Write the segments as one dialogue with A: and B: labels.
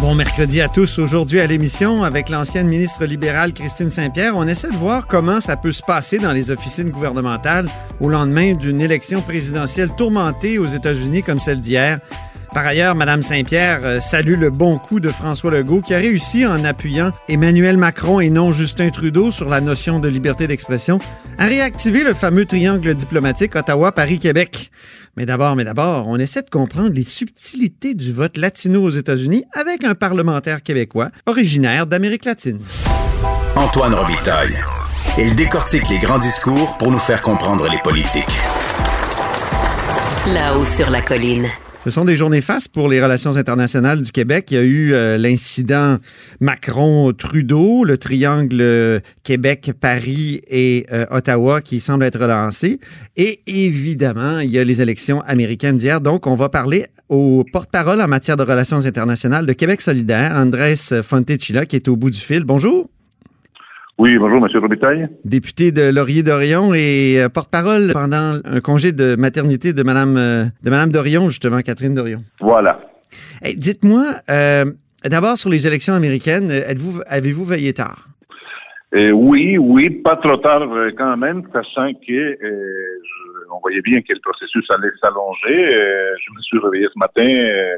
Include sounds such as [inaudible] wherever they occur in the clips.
A: Bon mercredi à tous. Aujourd'hui à l'émission, avec l'ancienne ministre libérale Christine Saint-Pierre, on essaie de voir comment ça peut se passer dans les officines gouvernementales au lendemain d'une élection présidentielle tourmentée aux États-Unis comme celle d'hier. Par ailleurs, Mme Saint-Pierre euh, salue le bon coup de François Legault qui a réussi en appuyant Emmanuel Macron et non Justin Trudeau sur la notion de liberté d'expression à réactiver le fameux triangle diplomatique Ottawa-Paris-Québec. Mais d'abord, mais d'abord, on essaie de comprendre les subtilités du vote latino aux États-Unis avec un parlementaire québécois originaire d'Amérique latine.
B: Antoine Robitaille. Il décortique les grands discours pour nous faire comprendre les politiques.
C: Là-haut sur la colline.
A: Ce sont des journées fastes pour les relations internationales du Québec. Il y a eu euh, l'incident Macron-Trudeau, le triangle euh, Québec-Paris et euh, Ottawa qui semble être relancé. Et évidemment, il y a les élections américaines d'hier. Donc, on va parler au porte-parole en matière de relations internationales de Québec solidaire, Andrés Fontecilla, qui est au bout du fil. Bonjour.
D: Oui, bonjour, M. Robitaille.
A: Député de Laurier-Dorion et euh, porte-parole pendant un congé de maternité de Mme, euh, de Madame Dorion, justement, Catherine Dorion.
D: Voilà.
A: Hey, Dites-moi, euh, d'abord sur les élections américaines, êtes-vous, avez-vous veillé tard?
D: Euh, oui, oui, pas trop tard quand même, sachant que on voyait bien que le processus allait s'allonger. Je me suis réveillé ce matin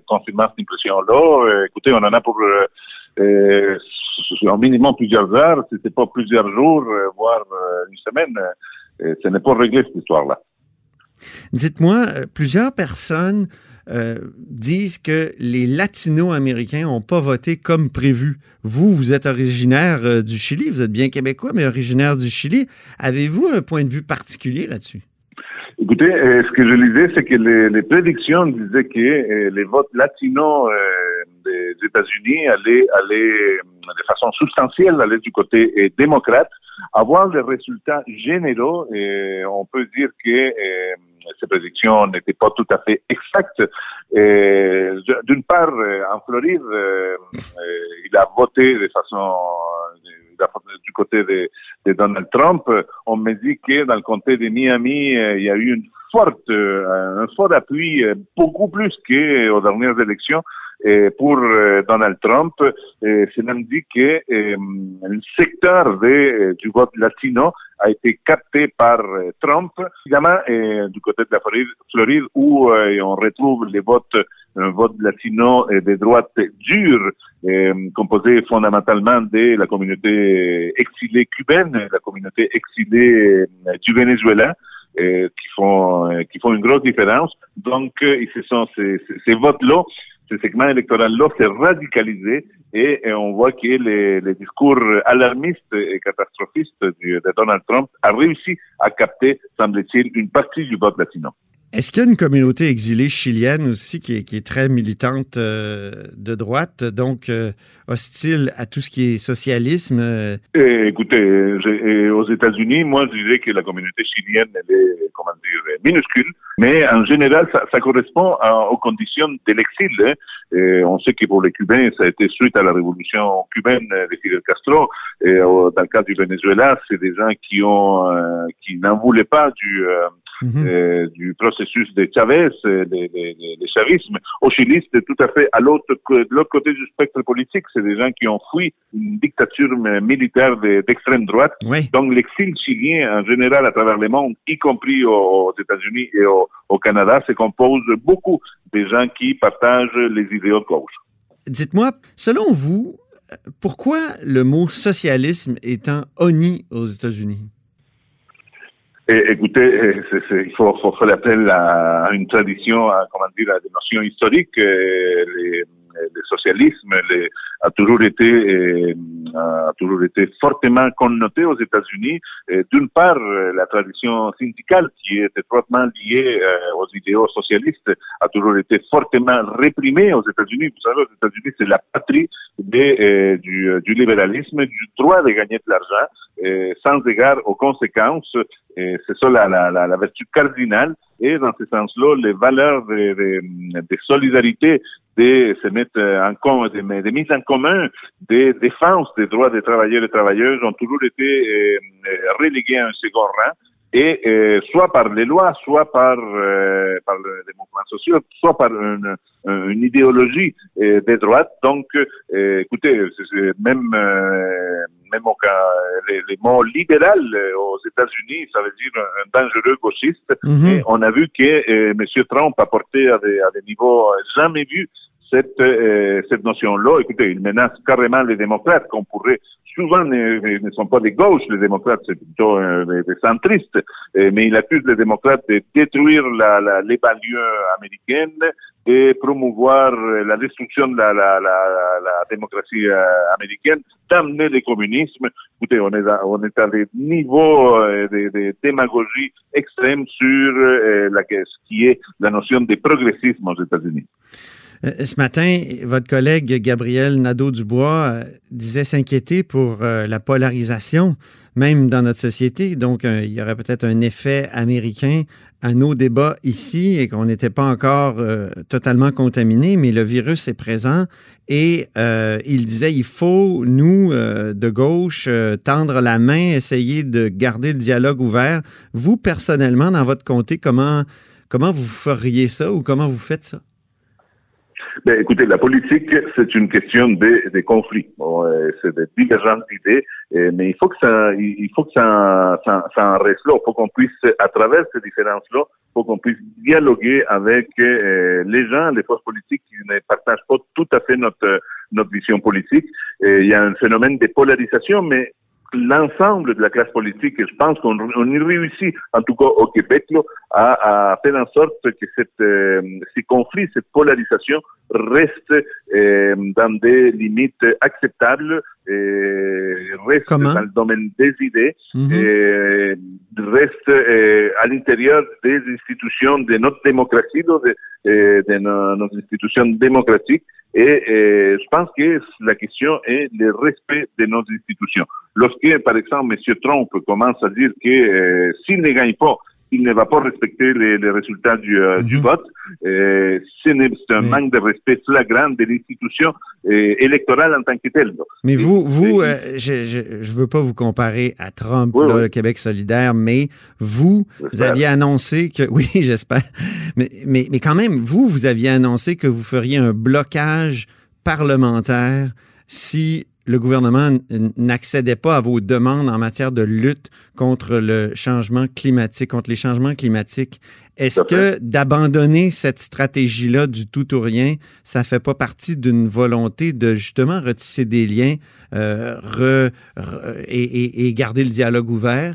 D: confirmant cette impression-là. Écoutez, on en a pour en minimum plusieurs heures, si c'est pas plusieurs jours, euh, voire euh, une semaine. Euh, ce n'est pas réglé cette histoire-là.
A: Dites-moi, euh, plusieurs personnes euh, disent que les latino-américains n'ont pas voté comme prévu. Vous, vous êtes originaire euh, du Chili, vous êtes bien québécois, mais originaire du Chili. Avez-vous un point de vue particulier là-dessus?
D: Écoutez, euh, ce que je lisais, c'est que les, les prédictions disaient que euh, les votes latinos euh, des États-Unis allaient, allaient de façon substantielle aller du côté démocrate. Avoir les résultats généraux, on peut dire que ces prédictions n'étaient pas tout à fait exactes. D'une part, en Floride, il a voté de façon euh, du côté de, Donald Trump. On me dit que dans le comté de Miami, euh, il y a eu une forte, euh, un fort appui, euh, beaucoup plus qu'aux dernières élections, pour euh, Donald Trump. Euh, Cela me dit que euh, le secteur du vote latino a été capté par Trump. Évidemment, du côté de la Floride, où on retrouve les votes, un vote latino de droite dure, composé fondamentalement de la communauté exilée cubaine, la communauté exilée du Venezuela, qui font une grosse différence. Donc, euh, ce sont ces votes-là, ce segment électoral-là s'est radicalisé et, on voit que les, les discours alarmistes et catastrophistes de Donald Trump a réussi à capter, semble-t-il, une partie du vote latino.
A: Est-ce qu'il y a une communauté exilée chilienne aussi qui est, qui est très militante euh, de droite, donc euh, hostile à tout ce qui est socialisme? euh,
D: Et, écoutez, et aux États-Unis, moi, je dirais que la communauté chilienne, elle est, comment dire, minuscule, mais en général, ça, ça correspond à- aux conditions de l'exil. hein. Et on sait que pour les Cubains, ça a été suite à la révolution cubaine de Fidel Castro. Et dans le cas du Venezuela, c'est des gens qui ont, euh, qui n'en voulaient pas du, euh, du processus de Chavez, euh, de, de, de- de chavisme. Au Chili, c'est tout à fait à l'autre de l'autre côté du spectre politique. C'est des gens qui ont fui une dictature euh, militaire de- d'extrême droite.
A: Oui.
D: Donc l'exil chilien en général à travers le monde, y compris aux, États-Unis et au, au Canada, se compose beaucoup des gens qui partagent les idéaux de gauche.
A: Dites-moi, selon vous, euh, pourquoi le mot socialisme est un honni aux États-Unis?
D: Et, écoutez, c'est- il faut, faut faire appel à une tradition, à, comment dire, à des notions historiques. Euh, les- le socialisme a toujours été a toujours été fortement connoté aux États-Unis. D'une part, la tradition syndicale qui est étroitement liée aux idéaux socialistes a toujours été fortement réprimée aux États-Unis. Vous savez, aux États-Unis, c'est la patrie du, du, libéralisme, du droit de gagner de l'argent sans égard aux conséquences. C'est ça la, la, la, vertu cardinale. Et dans ce sens-là, les valeurs de, de, de, solidarité, de se mettre en commun, de, de mise en commun, des défenses des droits des travailleurs et travailleuses ont toujours été reléguées à un second rang et euh, soit par les lois, soit par, euh, par les mouvements sociaux, soit par une, une idéologie euh, des droites. Donc, euh, écoutez, même même au cas, les, les, mots libéral aux États-Unis, ça veut dire un dangereux gauchiste. Mhm. Et on a vu que M. Trump a porté à des, à des niveaux jamais vus cette, cette notion-là. Écoutez, il menace carrément les démocrates qu'on pourrait souvent ne, ne, sont pas des gauches, les démocrates, c'est plutôt euh, des, centristes, euh, mais il accuse les démocrates de détruire la, la, les banlieues américaines et promouvoir euh, la destruction de la, démocratie américaine, d'amener le communisme. Écoutez, on est à, des niveaux de, de démagogie extrême sur la, ce qui est la notion de progressisme aux États-Unis.
A: Euh, ce matin, votre collègue Gabriel Nadeau-Dubois euh, disait s'inquiéter pour euh, la polarisation, même dans notre société. Donc, il y aurait peut-être un effet américain à nos débats ici et qu'on n'était pas encore totalement contaminé, mais le virus est présent et il disait il faut, nous, de gauche, tendre la main, essayer de garder le dialogue ouvert. Vous, personnellement, dans votre comté, comment, comment vous feriez ça ou comment vous faites ça?
D: Ben, écoutez, la politique, c'est une question de, de conflits. Bon, euh, c'est des divergences d'idées, mais il faut que ça, il faut que ça, ça, ça en reste là. Il faut qu'on puisse, à travers ces différences-là, faut qu'on puisse dialoguer avec euh, les gens, les forces politiques qui ne partagent pas tout à fait notre notre vision politique. Il y a un phénomène de polarisation, mais l'ensemble de la classe politique, je pense qu'on y réussit, en tout cas au Québec, à, à, faire en sorte que cette, euh, ces conflits, cette polarisation reste euh, dans des limites acceptables, euh, reste dans le domaine des idées, et reste à l'intérieur des institutions de notre démocratie, de, de nos, nos institutions démocratiques, et, je pense que la question est le respect de nos institutions. Lorsque, par exemple, M. Trump commence à dire que s'il ne gagne pas, il ne va pas respecter les, les résultats du, euh, du mhm. vote. Euh, c'est un manque de respect flagrant de l'institution euh, électorale en tant que telle.
A: Mais vous, vous, euh, je, je, veux pas vous comparer à Trump, là, le Québec solidaire, mais vous, vous aviez annoncé que, [laughs] oui, j'espère, mais, mais, mais quand même, vous, vous aviez annoncé que vous feriez un blocage parlementaire si le gouvernement n'accédait pas à vos demandes en matière de lutte contre le changement climatique, contre les changements climatiques. Est-ce que d'abandonner cette stratégie-là du tout ou rien, ça fait pas partie d'une volonté de justement retisser des liens euh, et, garder le dialogue ouvert?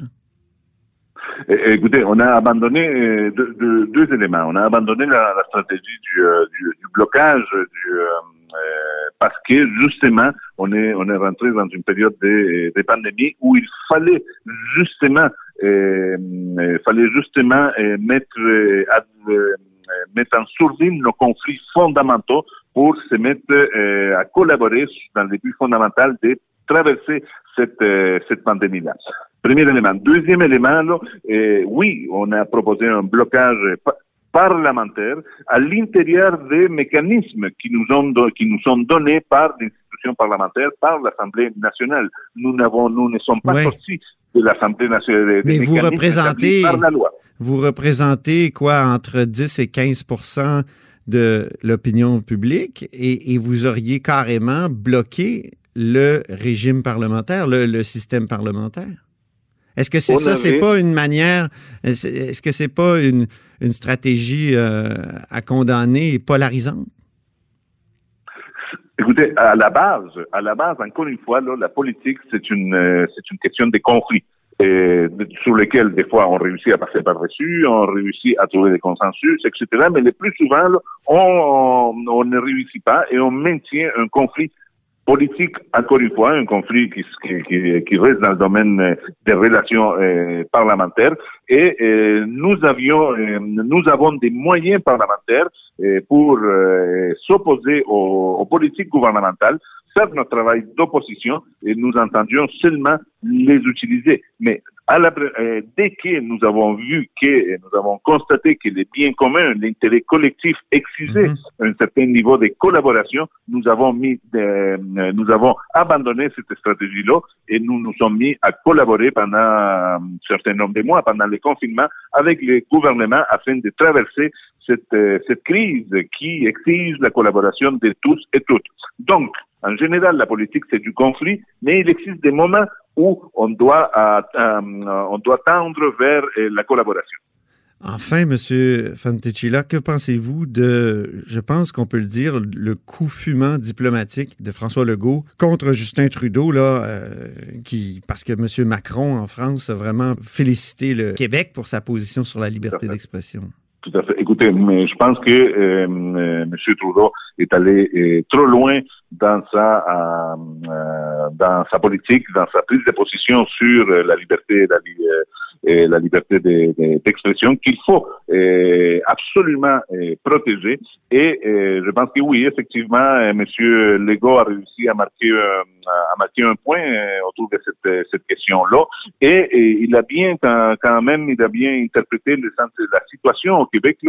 D: Écoutez, on a abandonné euh, deux, éléments. On a abandonné la, stratégie du, euh, blocage du, parce que justement, on est on rentré dans une période de, pandémie où il fallait justement euh, euh fallait justement euh, mettre en sourdine nos conflits fondamentaux pour se mettre à collaborer dans le but fondamental de traverser cette pandémie-là. Premier élément. Deuxième élément, oui, on a proposé un blocage parlementaires à l'intérieur des mécanismes qui nous, ont, qui nous sont donnés par l'institution parlementaire, par l'Assemblée nationale. Nous, n'avons, nous ne sommes pas sortis de l'Assemblée nationale.
A: Mais vous représentez, par la loi. vous représentez quoi, entre 10 et 15 de l'opinion publique et, et, vous auriez carrément bloqué le régime parlementaire, le, le système parlementaire? Est-ce que c'est ça, c'est pas une manière, est-ce que c'est pas une, une stratégie euh, à condamner et polarisante?
D: Écoutez, à la base, à la base, encore une fois, la politique, c'est une, euh, c'est une question de conflits. Et sur lesquels, des fois, on réussit à passer par-dessus, on réussit à trouver des consensus, etc. Mais le plus souvent, on, ne réussit pas et on maintient un conflit politique, encore une fois, un conflit qui, qui, qui reste dans le domaine euh, des relations euh, parlementaires. Et euh, nous avions, euh, nous avons des moyens parlementaires pour s'opposer aux, aux, politiques gouvernementales faire notre travail d'opposition et nous entendions seulement les utiliser. Mais à la, euh, dès que nous avons vu que nous avons constaté que les biens communs, l'intérêt collectif exigeait
A: Mhm.
D: un certain niveau de collaboration, nous avons mis, de- euh, nous avons abandonné cette stratégie-là et nous nous sommes mis à collaborer pendant un certain nombre de mois, pendant le confinement, avec les gouvernements afin de traverser cette, euh, cette crise qui exige la collaboration de tous et toutes. Donc, en général, la politique, c'est du conflit, mais il existe des moments où on doit, euh, euh, on doit tendre vers euh, la collaboration.
A: Enfin, Monsieur Fanticilla, que pensez-vous de, je pense qu'on peut le dire, le coup fumant diplomatique de François Legault contre Justin Trudeau, là, euh, qui, parce que Monsieur Macron en France a vraiment félicité le Québec pour sa position sur la liberté d'expression.
D: Tout à fait. Écoutez, mais je pense que euh, M. Trudeau est allé euh, trop loin dans sa euh, euh, dans sa politique, dans sa prise de position sur euh, la liberté, la, la d'expression qu'il faut absolument protéger. Et je pense que oui, effectivement, euh, M. Legault a réussi à marquer à marquer un point autour de cette, cette question-là. Et, il a bien quand, même, il a bien interprété le sens de la situation au Québec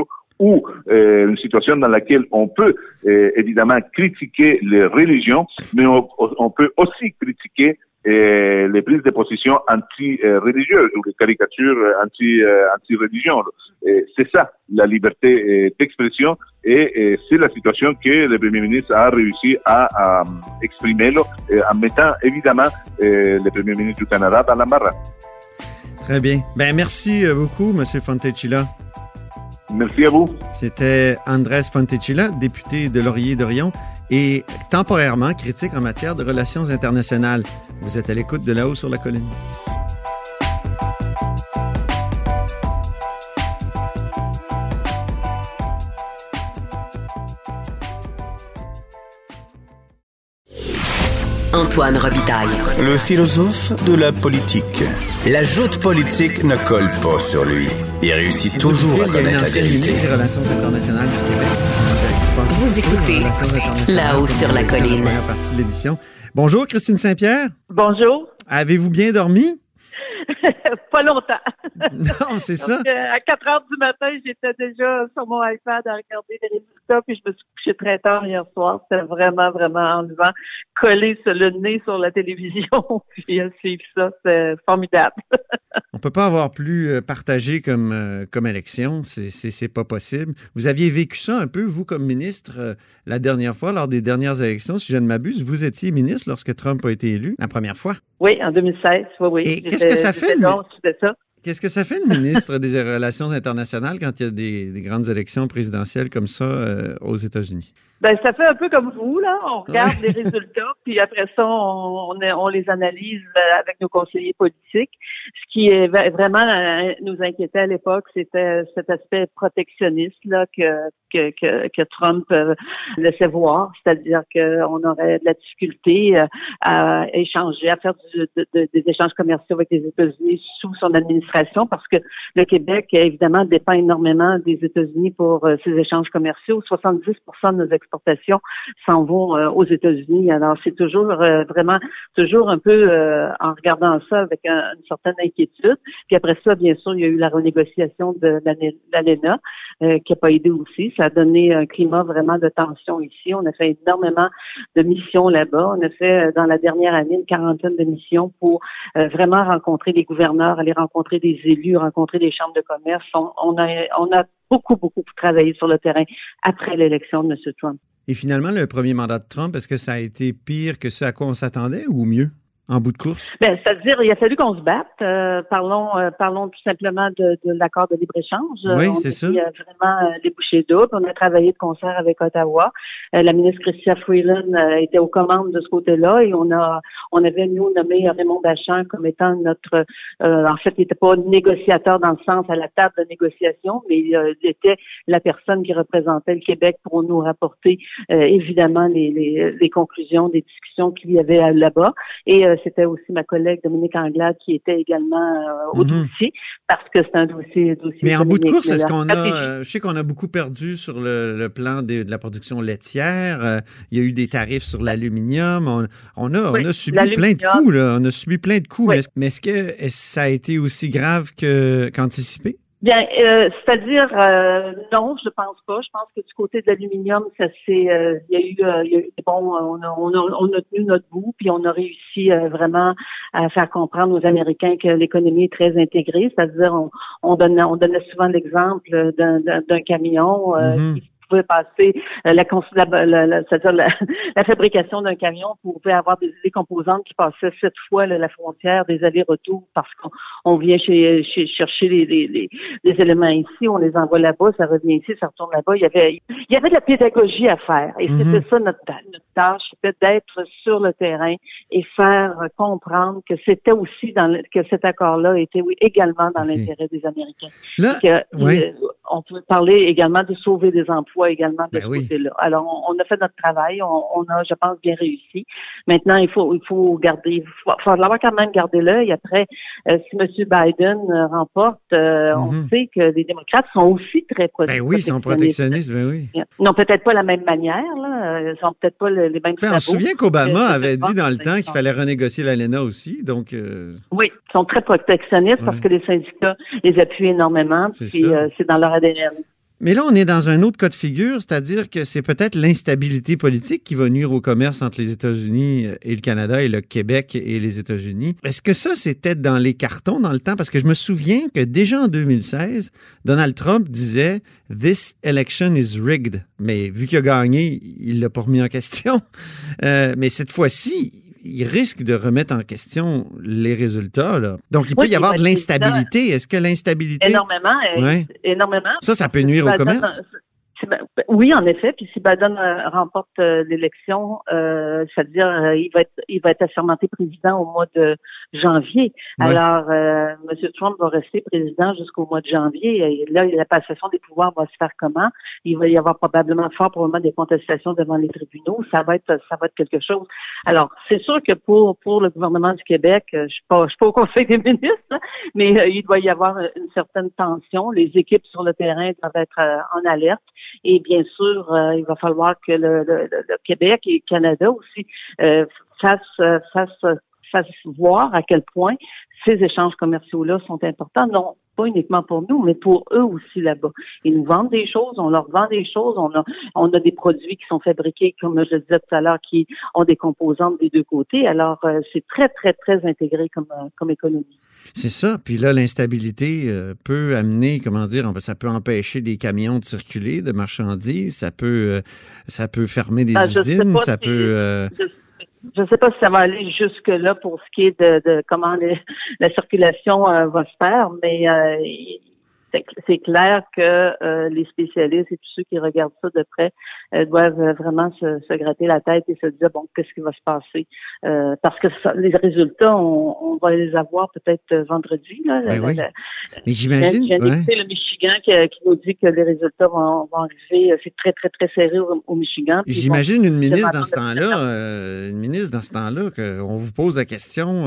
D: ou euh, une situation dans laquelle on peut euh, évidemment critiquer les religions, mais on, peut aussi critiquer euh, les prises de position anti-religieuses ou les caricatures anti, anti-religion. Et c'est ça, la liberté d'expression, et, c'est la situation que le Premier ministre a réussi à, à exprimer en mettant évidemment le Premier ministre du Canada dans l'embarras.
A: Très bien. Ben, merci beaucoup, Monsieur Fontecilla.
D: Merci à vous.
A: C'était Andrés Fontecilla, député de Laurier-Dorion et temporairement critique en matière de relations internationales. Vous êtes à l'écoute de là-haut sur la colline.
C: Antoine Robitaille.
B: Le philosophe de la politique. La joute politique ne colle pas sur lui. Il réussit toujours à connaître la vérité.
A: Relations internationales du Québec.
C: Vous écoutez. Là-haut sur la colline.
A: Bonjour, Christine Saint-Pierre.
E: Bonjour.
A: Avez-vous bien dormi?
E: Pas longtemps. [laughs]
A: Non, c'est ça.
E: Euh, à 4 heures du matin, j'étais déjà sur mon iPad à regarder les résultats, puis je me suis couché très tard hier soir. C'était vraiment, vraiment enlevant. Collé sur le nez sur la télévision, [laughs] puis suivre ça, c'est formidable. [laughs]
A: On peut pas avoir plus euh, partagé comme, euh, comme élection. C'est- pas possible. Vous aviez vécu ça un peu, vous, comme ministre, la dernière fois, lors des dernières élections. Si je ne m'abuse, vous étiez ministre lorsque Trump a été élu, la première fois.
E: Oui, en 2016, oui, oui.
A: Et qu'est-ce que ça fait,
E: j'étais
A: Qu'est-ce que ça fait de ministre des Relations internationales quand il y a des, des grandes élections présidentielles comme ça euh, aux États-Unis?
E: Ben, ça fait un peu comme vous, là. On regarde les résultats, [laughs] puis après ça, on, on, on les analyse euh, avec nos conseillers politiques. Ce qui est vraiment euh, nous inquiétait à l'époque, c'était cet aspect protectionniste là que que, que, que Trump euh, laissait voir, c'est-à-dire qu'on aurait de la difficulté à échanger, à faire du- de- de- des échanges commerciaux avec les États-Unis sous son administration, parce que le Québec, évidemment, dépend énormément des États-Unis pour ses échanges commerciaux. 70% de nos s'en vont euh, aux États-Unis. Alors, c'est toujours euh, vraiment, toujours un peu euh, en regardant ça avec un- une certaine inquiétude. Puis après ça, bien sûr, il y a eu la renégociation de l'ALENA qui n'a pas aidé aussi. Ça a donné un climat vraiment de tension ici. On a fait énormément de missions là-bas. On a fait, dans la dernière année, une quarantaine de missions pour vraiment rencontrer les gouverneurs, aller rencontrer des élus, rencontrer les chambres de commerce. On a, on a beaucoup, beaucoup travaillé sur le terrain après l'élection de M. Trump.
A: Et finalement, le premier mandat de Trump, est-ce que ça a été pire que ce à quoi on s'attendait ou mieux? En bout de course?
E: Ben, c'est-à-dire, il a fallu qu'on se batte. Euh, parlons, euh, parlons tout simplement de, de l'accord de libre-échange.
A: Oui,
E: on
A: c'est
E: a
A: ça.
E: mis, euh, vraiment euh, des bouchées doubles. On a travaillé de concert avec Ottawa. Euh, la ministre Chrystia Freeland euh, était aux commandes de ce côté-là et on a, on avait nous nommé Raymond Bachand comme étant notre, euh, en fait, il n'était pas négociateur dans le sens à la table de négociation, mais euh, il était la personne qui représentait le Québec pour nous rapporter euh, évidemment les, les, les conclusions des discussions qu'il y avait euh, là-bas. Et euh, c'était aussi ma collègue Dominique Anglade qui était également euh, au
A: Mhm.
E: dossier parce que c'est un dossier, dossier
A: Mais en bout de course, est-ce qu'on a.
E: stratégie-
A: euh, je sais qu'on a beaucoup perdu sur le, le plan des- de, la production laitière. euh, il y a eu des tarifs sur l'aluminium. On, on a,
E: Oui,
A: on a subi plein de coups, là. On a subi plein de coups.
E: Oui.
A: Mais est-ce- que est-ce que ça a été aussi grave qu'anticipé?
E: Bien, euh, c'est-à-dire euh, non, je pense pas. Je pense que du côté de l'aluminium, ça c'est, euh, il y a eu, euh, il y a eu bon, on a, on a, on a tenu notre bout, puis on a réussi euh, vraiment à faire comprendre aux Américains que l'économie est très intégrée. C'est-à-dire, on, on donnait, on donnait souvent l'exemple d'un, d'un, d'un camion euh,
A: Mhm.
E: qui pouvait passer euh, la, la, la- la- c'est-à-dire la, [laughs] la fabrication d'un camion pouvait avoir des, des composantes qui passaient sept fois là, la frontière des allers-retours parce qu'on on vient chez, chez- chercher les, les, les, les éléments ici, on les envoie là-bas, ça revient ici, ça retourne là-bas. Il y avait, il y avait de la pédagogie à faire. Et c'était ça notre, notre tâche, c'était d'être sur le terrain et faire comprendre que c'était aussi dans le- que cet accord-là était oui, également dans l'intérêt des Américains.
A: Là,
E: Que,
A: ouais.
E: euh, on peut parler également de sauver des emplois également de
A: Ben
E: ce
A: oui.
E: côté-là. Alors, on, on a fait notre travail, on, on a, je pense, bien réussi. Maintenant, il faut, il faut garder, il faut, faut avoir quand même garder l'œil. Après, euh, si M. Biden euh, remporte, euh, on
A: Mhm.
E: sait que les démocrates sont aussi très pro-
A: ben oui, ils sont protectionnistes, ben oui.
E: Non, peut-être pas la même manière, là. Ils sont peut-être pas le- les mêmes
A: Ben, on se souvient qu'Obama avait dit dans le temps qu'il fallait renégocier l'ALENA aussi, donc euh,
E: Oui, ils sont très protectionnistes parce que les syndicats les appuient énormément,
A: C'est
E: puis c'est dans leur ADN.
A: Mais là, on est dans un autre cas de figure, c'est-à-dire que c'est peut-être l'instabilité politique qui va nuire au commerce entre les États-Unis et le Canada et le Québec et les États-Unis. Est-ce que ça, c'était dans les cartons dans le temps? Parce que je me souviens que déjà en 2016, Donald Trump disait This election is rigged. Mais vu qu'il a gagné, il l'a pas remis en question. Euh, mais cette fois-ci, il risque de remettre en question les résultats. Là. Donc, il peut y avoir de l'instabilité. Est-ce que l'instabilité...
E: Énormément,
A: Ouais.
E: énormément.
A: Ça, ça peut nuire au
E: Biden,
A: commerce?
E: Oui, en effet. Puis si Biden euh, remporte euh, l'élection, euh, c'est-à-dire euh, il va être il va être assermenté président au mois de janvier.
A: Ouais.
E: Alors, euh, M. Trump va rester président jusqu'au mois de janvier. Et là, la passation des pouvoirs va se faire comment? Il va y avoir probablement fort probablement des contestations devant les tribunaux. Ça va être ça va être quelque chose. Alors, c'est sûr que pour pour le gouvernement du Québec, je suis pas je suis pas au Conseil des ministres, là, mais il doit y avoir une certaine tension. Les équipes sur le terrain doivent être en alerte. Et bien sûr, euh, il va falloir que le, le- le- Québec et le Canada aussi euh, fassent, euh, fassent, fassent voir à quel point ces échanges commerciaux-là sont importants, non pas uniquement pour nous, mais pour eux aussi là-bas. Ils nous vendent des choses, on leur vend des choses, on a, on a des produits qui sont fabriqués, comme je le disais tout à l'heure, qui ont des composantes des deux côtés. Alors, euh, c'est très, très, très intégré comme, euh, comme économie.
A: C'est ça. Puis là, l'instabilité euh, peut amener, comment dire, ça peut empêcher des camions de circuler, de marchandises, ça peut, ça peut fermer des
E: sais
A: usines, ça
E: si-
A: peut.
E: Je ne sais pas si ça va aller jusque-là pour ce qui est de, comment la circulation euh, va se faire, mais euh, c'est- clair que euh, les spécialistes et tous ceux qui regardent ça de près euh, doivent euh, vraiment se, se gratter la tête et se dire bon qu'est-ce qui va se passer? Euh, parce que ça- les résultats on, on va les avoir peut-être vendredi là.
A: Ben
E: La-
A: oui.
E: la-
A: Mais j'imagine. ouais.
E: le Michigan qui, qui nous dit que les résultats vont, vont arriver. C'est très très très serré au, au Michigan.
A: J'imagine une ministre dans ce temps-là, une ministre dans ce temps-là, qu'on vous pose la question,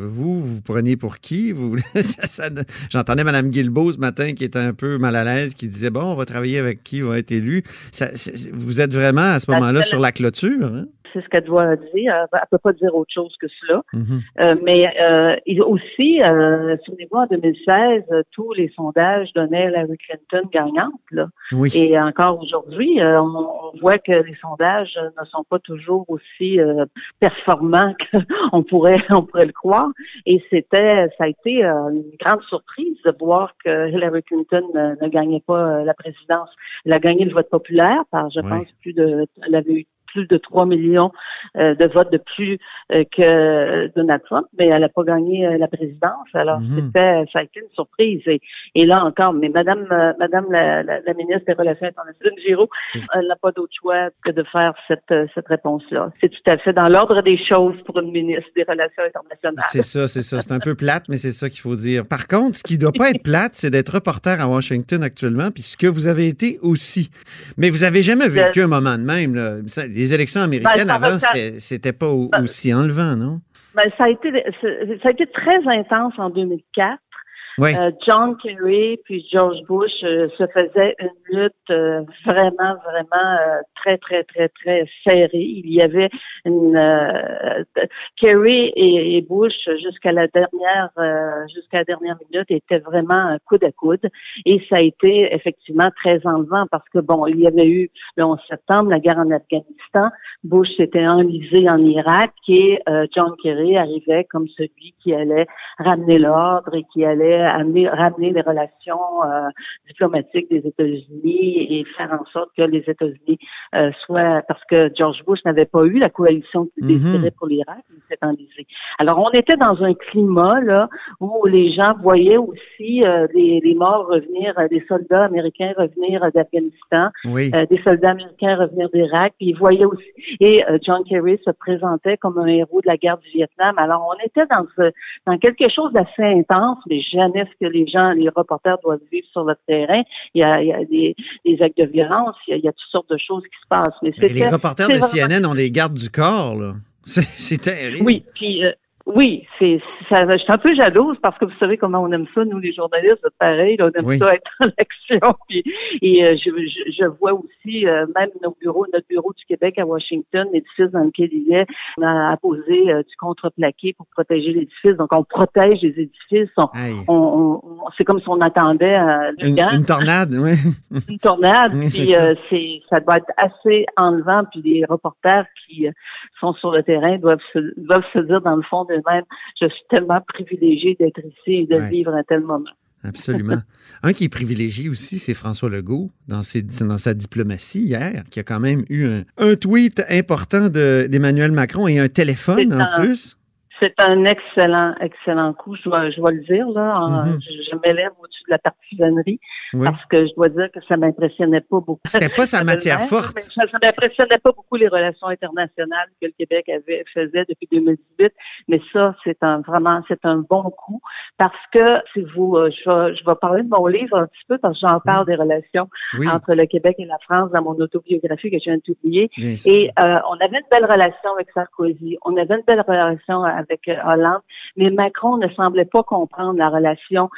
A: vous, vous prenez pour qui? Vous, [laughs] J'entendais Mme Guilbeault ce matin qui était un peu mal à l'aise, qui disait, bon, on va travailler avec qui va être élu. Ça- vous êtes vraiment à ce moment-là sur la clôture. hein?
E: C'est ce qu'elle doit dire. Elle ne peut pas dire autre chose que cela.
A: Mhm.
E: Euh, mais euh, aussi, euh, souvenez-vous, en 2016, euh, tous les sondages donnaient Hillary Clinton gagnante. Là.
A: Oui.
E: Et encore aujourd'hui, on, on voit que les sondages ne sont pas toujours aussi performants [laughs] qu'on pourrait, on pourrait le croire. Et c'était, ça a été une grande surprise de voir que Hillary Clinton ne, ne gagnait pas la présidence. Elle a gagné le vote populaire par, je pense, plus de, elle avait eu plus de 3 millions euh, de votes de plus euh, que Donald Trump, mais elle n'a pas gagné euh, la présidence. Alors,
A: Mhm.
E: c'était, ça a été une surprise. Et, et là encore, mais Madame, Madame la, la, la ministre des Relations internationales, Giraud, elle n'a pas d'autre choix que de faire cette, cette réponse-là. C'est tout à fait dans l'ordre des choses pour une ministre des Relations internationales.
A: C'est ça, c'est ça. C'est un peu plate, mais c'est ça qu'il faut dire. Par contre, ce qui ne doit pas être plate, c'est d'être reporter à Washington actuellement, puis ce que vous avez été aussi. Mais vous avez jamais vécu un moment de même. là. Les élections américaines
E: Ben, ça va
A: avant, c'était- pas au- aussi enlevant, non?
E: Ben, ça a été ça a été très intense en 2004. Euh, John Kerry puis George Bush euh, se faisaient une lutte euh, vraiment, vraiment très, très, très, très serrée. Il y avait une Kerry et, Bush jusqu'à la dernière jusqu'à la dernière minute étaient vraiment coude à coude. Et ça a été effectivement très enlevant parce que bon, il y avait eu le 11 septembre la guerre en Afghanistan. Bush s'était enlisé en Irak et John Kerry arrivait comme celui qui allait ramener l'ordre et qui allait amener, ramener les relations euh, diplomatiques des États-Unis et faire en sorte que les États-Unis euh, soient, parce que George Bush n'avait pas eu la coalition qu'il mhm. désirait pour l'Irak, il s'est enlisé. Alors, on était dans un climat là où les gens voyaient aussi euh, les, les, morts revenir, des soldats américains revenir d'Afghanistan, des soldats américains revenir d'Irak, ils voyaient aussi, et John Kerry se présentait comme un héros de la guerre du Vietnam. Alors, on était dans, ce, dans quelque chose d'assez intense, mais jamais ce que les gens, les reporters doivent vivre sur le terrain. Il y a, des, actes de violence, il y, a, toutes sortes de choses qui se passent.
A: Mais les reporters de CNN ont des gardes du corps, là. [laughs] C'est terrible.
E: Oui, puis euh, oui, c'est ça. Je suis un peu jalouse parce que vous savez comment on aime ça, nous les journalistes, pareil, on aime ça être en action. [laughs] Puis, et euh, je, je, vois aussi euh, même nos bureaux, notre bureau du Québec à Washington, l'édifice dans lequel il est, on a posé euh, du contreplaqué pour protéger l'édifice. Donc on protège les édifices. On, on, c'est comme si on attendait
A: une, une, tornade, oui. [laughs]
E: une tornade. puis c'est ça doit être assez enlevant. Puis les reporters qui sont sur le terrain doivent se, doivent se dire dans le fond de je suis tellement privilégiée d'être ici et de vivre un tel moment.
A: Absolument. [laughs] un qui est privilégié aussi, c'est François Legault dans, dans sa diplomatie hier, qui a quand même eu un, tweet important d'Emmanuel Macron et un téléphone en plus.
E: C'est un excellent, excellent coup, je dois, je le dire. Là, mm-hmm. je, m'élève au-dessus de la partisanerie parce que je dois dire que ça m'impressionnait pas beaucoup.
A: C'était pas sa matière forte.
E: Ça, ça m'impressionnait pas beaucoup les relations internationales que le Québec avait faisait depuis 2018, mais ça, c'est un vraiment, c'est un bon coup parce que si vous, euh, je, vais, je vais parler de mon livre un petit peu parce que j'en parle des relations entre le Québec et la France dans mon autobiographie que je viens de publier. Et euh, on avait une belle relation avec Sarkozy, on avait une belle relation avec avec euh, Hollande, mais Macron ne semblait pas comprendre la relation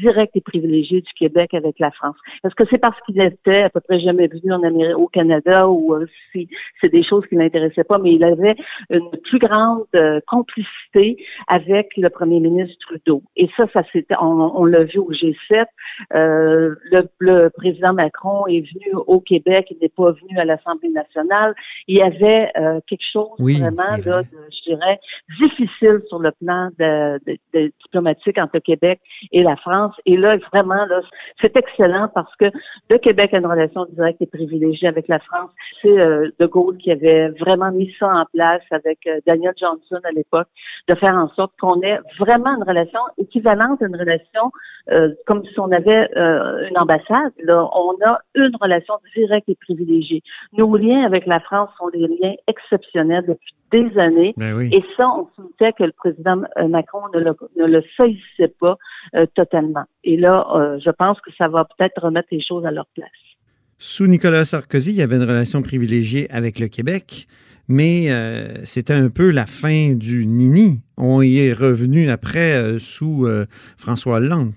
E: directe et privilégiée du Québec avec la France. Est-ce que c'est parce qu'il était à peu près jamais venu en Amérique, au Canada ou euh, si c'est des choses qui l'intéressaient pas, mais il avait une plus grande euh, complicité avec le premier ministre Trudeau. Et ça, ça c'était, on, l'a vu au G7. le, président Macron est venu au Québec, il n'est pas venu à l'Assemblée nationale. Il y avait quelque chose vraiment, là, je dirais, difficile sur le plan de, diplomatique entre le Québec et la France. Et là, vraiment, là, c'est excellent parce que le Québec a une relation directe et privilégiée avec la France. C'est euh, De Gaulle qui avait vraiment mis ça en place avec euh, Daniel Johnson à l'époque, de faire en sorte qu'on ait vraiment une relation équivalente à une relation euh, comme si on avait une ambassade. Là, on a une relation directe et privilégiée. Nos liens avec la France sont des liens exceptionnels depuis des années.
A: Ben
E: et ça, on que le président euh, Macron ne le, ne le saisissait pas euh, totalement. Et là, euh, je pense que ça va peut-être remettre les choses à leur place.
A: Sous Nicolas Sarkozy, il y avait une relation privilégiée avec le Québec, mais c'était un peu la fin du nini. On y est revenu après sous François Hollande.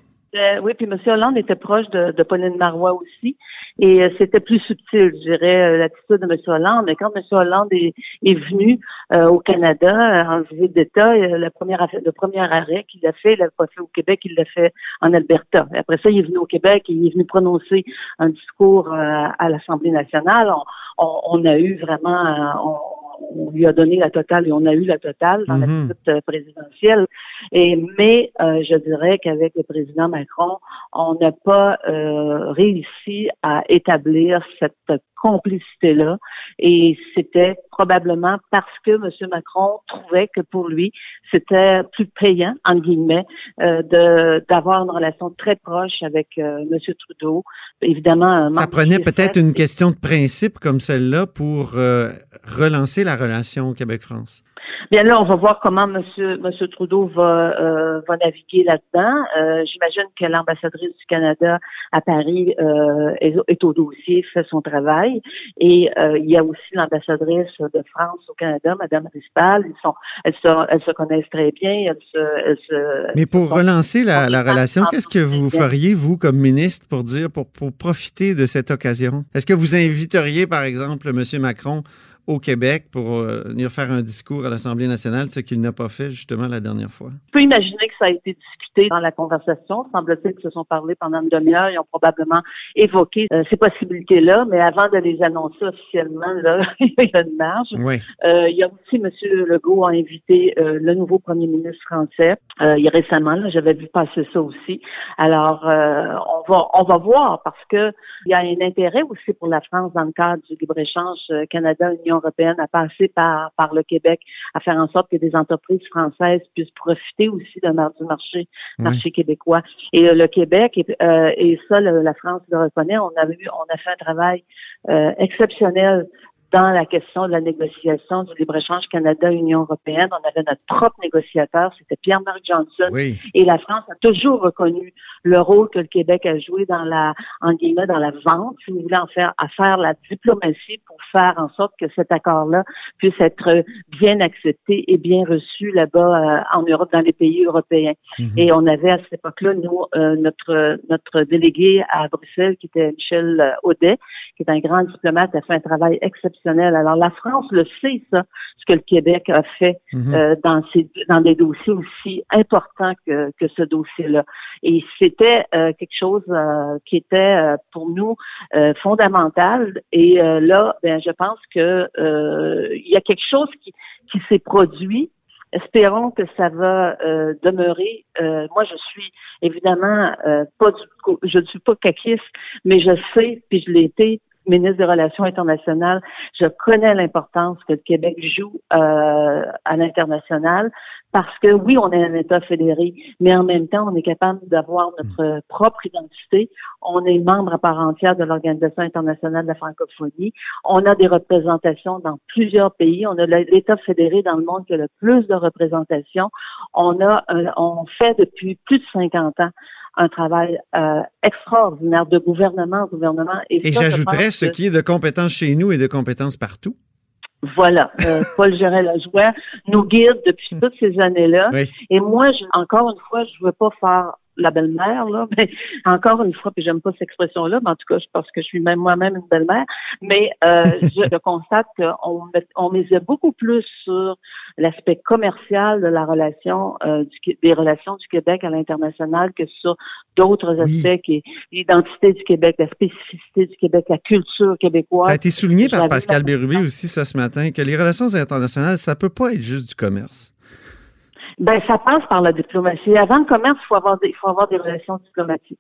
E: oui, puis M. Hollande était proche de, de Pauline Marois aussi. Et euh, c'était plus subtil, je dirais, euh, l'attitude de M. Hollande. Mais quand M. Hollande est, est venu euh, au Canada en visite d'État, la première le premier arrêt qu'il a fait, il l'a pas fait au Québec, il l'a fait en Alberta. Et après ça, il est venu au Québec et il est venu prononcer un discours à l'Assemblée nationale. On, on, a eu vraiment, on lui a donné la totale et on a eu la totale dans la mhm. visite présidentielle. Et mais euh, je dirais qu'avec le président Macron, on n'a pas euh, réussi à établir cette complicité-là. Et c'était probablement parce que M. Macron trouvait que pour lui, c'était plus payant, en guillemets, euh, de d'avoir une relation très proche avec euh, M. Trudeau. Évidemment,
A: ça prenait peut-être une question de principe comme celle-là pour euh, relancer la relation Québec-France.
E: Bien là, on va voir comment Monsieur Monsieur Trudeau va euh, va naviguer là-dedans. Euh, J'imagine que l'ambassadrice du Canada à Paris euh, est, est, au dossier, fait son travail, et euh, il y a aussi l'ambassadrice de France au Canada, Madame Rispal. Ils sont, elles se, elles se connaissent très bien. Elles se, elles se,
A: Mais pour relancer la, la relation, qu'est-ce que vous feriez vous comme ministre pour dire pour pour profiter de cette occasion? Est-ce que vous inviteriez par exemple Monsieur Macron au Québec pour euh, venir faire un discours à l'Assemblée nationale, ce qu'il n'a pas fait justement la dernière fois.
E: Je peux imaginer que ça a été discuté dans la conversation. Semble-t-il qu'ils se sont parlé pendant une demi-heure. Ils ont probablement évoqué euh, ces possibilités-là, mais avant de les annoncer officiellement, là, [laughs] il y a une marge.
A: Oui.
E: Euh, il y a aussi M. Legault a invité le nouveau premier ministre français. il y a récemment, j'avais vu passer ça aussi. Alors, on va on va voir parce que il y a un intérêt aussi pour la France dans le cadre du libre-échange Canada-Union européenne à passer par, par le Québec, à faire en sorte que des entreprises françaises puissent profiter aussi de, du marché, marché québécois. Et euh, le Québec, et, euh, et ça, la France le reconnaît, on a, eu, on a fait un travail euh, exceptionnel dans la question de la négociation du libre-échange Canada-Union européenne. On avait notre propre négociateur, c'était Pierre-Marc Johnson.
A: Oui.
E: Et la France a toujours reconnu le rôle que le Québec a joué dans la, en guillemets, dans la vente, si vous voulez en faire, à faire la diplomatie pour faire en sorte que cet accord-là puisse être bien accepté et bien reçu là-bas euh, en Europe, dans les pays européens.
A: Mhm.
E: Et on avait à cette époque-là, nous, euh, notre, notre délégué à Bruxelles, qui était Michel euh, Audet, qui est un grand diplomate, a fait un travail exceptionnel. Alors la France le sait, ça, ce que le Québec a fait
A: Mhm.
E: euh, dans, ces, dans des dossiers aussi importants que, que ce dossier-là. Et c'était euh, quelque chose euh, qui était euh, pour nous euh, fondamental. Et euh, là, ben, je pense que euh, il y a quelque chose qui, qui s'est produit. Espérons que ça va euh, demeurer. Euh, moi, je suis évidemment euh, pas du, je ne suis pas caquiste, mais je sais, puis je l'ai été ministre des Relations internationales, je connais l'importance que le Québec joue euh, à l'international parce que oui, on est un État fédéré, mais en même temps, on est capable d'avoir notre propre identité. On est membre à part entière de l'Organisation internationale de la francophonie. On a des représentations dans plusieurs pays. On a l'État fédéré dans le monde qui a le plus de représentation. On a, un- on fait depuis plus de 50 ans un travail euh, extraordinaire de gouvernement en gouvernement. Et,
A: Et j'ajouterais ce
E: que-
A: qui est de compétences chez nous et de compétences partout.
E: Voilà, euh, [laughs] Paul Gérard-Lajoie nous guide depuis toutes ces années-là.
A: Oui.
E: Et moi, je, encore une fois, je veux pas faire la belle-mère, là, [laughs] mais encore une fois, puis j'aime pas cette expression-là, mais en tout cas, je pense que je suis même moi-même une belle-mère, mais euh, [laughs] je, je constate qu'on on misait beaucoup plus sur l'aspect commercial de la relation euh, du, des relations du Québec à l'international que sur d'autres
A: Oui.
E: aspects qui est l'identité du Québec, la spécificité du Québec, la culture québécoise.
A: Ça a été souligné par Pascal Bérubé aussi ça ce matin, que les relations internationales, ça peut pas être juste du commerce.
E: Ben, ça passe par la diplomatie. Avant le commerce, il faut avoir des, il faut avoir des relations diplomatiques.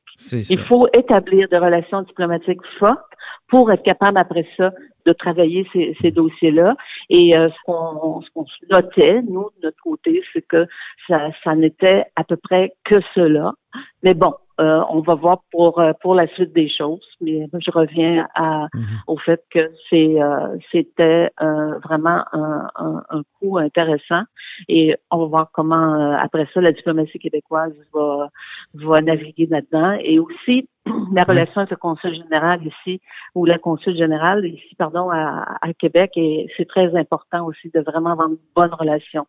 E: Il faut établir des relations diplomatiques fortes pour être capable après ça de travailler ces, ces dossiers-là. Et euh, ce qu'on ce qu'on notait, nous, de notre côté, c'est que ça, ça n'était à peu près que cela. Mais bon, euh, on va voir pour euh, pour la suite des choses. Mais je reviens à,
A: Mhm.
E: au fait que c'est euh, c'était euh, vraiment un, un, un coup intéressant. Et on va voir comment euh, après ça la diplomatie québécoise va va naviguer là-dedans. Et aussi [clears throat] la relation avec le consul général ici ou la consul générale ici pardon à, à Québec et c'est très important aussi de vraiment avoir une bonne relation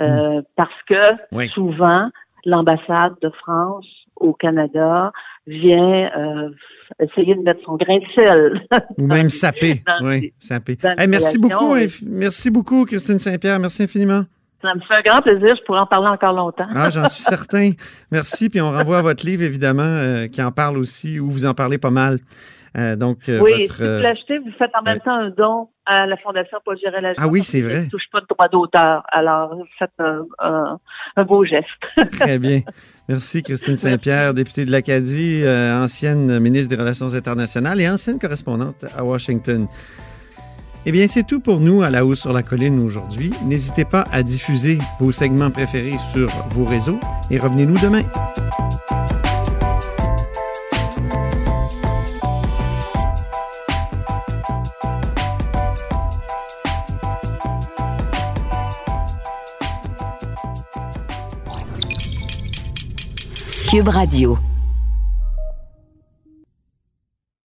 E: Euh, parce que
A: Oui.
E: souvent l'ambassade de France au Canada vient euh, essayer de mettre son grain de sel. [laughs]
A: Ou même saper. Oui, saper. Hey, merci beaucoup. Merci beaucoup, Christine Saint-Pierre. Merci infiniment.
E: Ça me fait un grand plaisir. Je pourrais en parler encore longtemps.
A: Ah, j'en suis [laughs] certain. Merci. Puis on renvoie à votre livre, évidemment, euh, qui en parle aussi, où vous en parlez pas mal. Euh, donc, euh,
E: oui,
A: votre,
E: si vous l'achetez, vous faites en même temps un don à la Fondation Paul Gérard
A: Ah oui, c'est vrai.
E: Ça ne touche pas de droit d'auteur. Alors, vous faites un, un- un beau geste. [laughs]
A: Très bien. Merci, Christine Saint-Pierre, députée de l'Acadie, ancienne ministre des Relations internationales et ancienne correspondante à Washington. Eh bien, c'est tout pour nous à la hausse sur la colline aujourd'hui. N'hésitez pas à diffuser vos segments préférés sur vos réseaux et revenez-nous demain.
C: Cube Radio.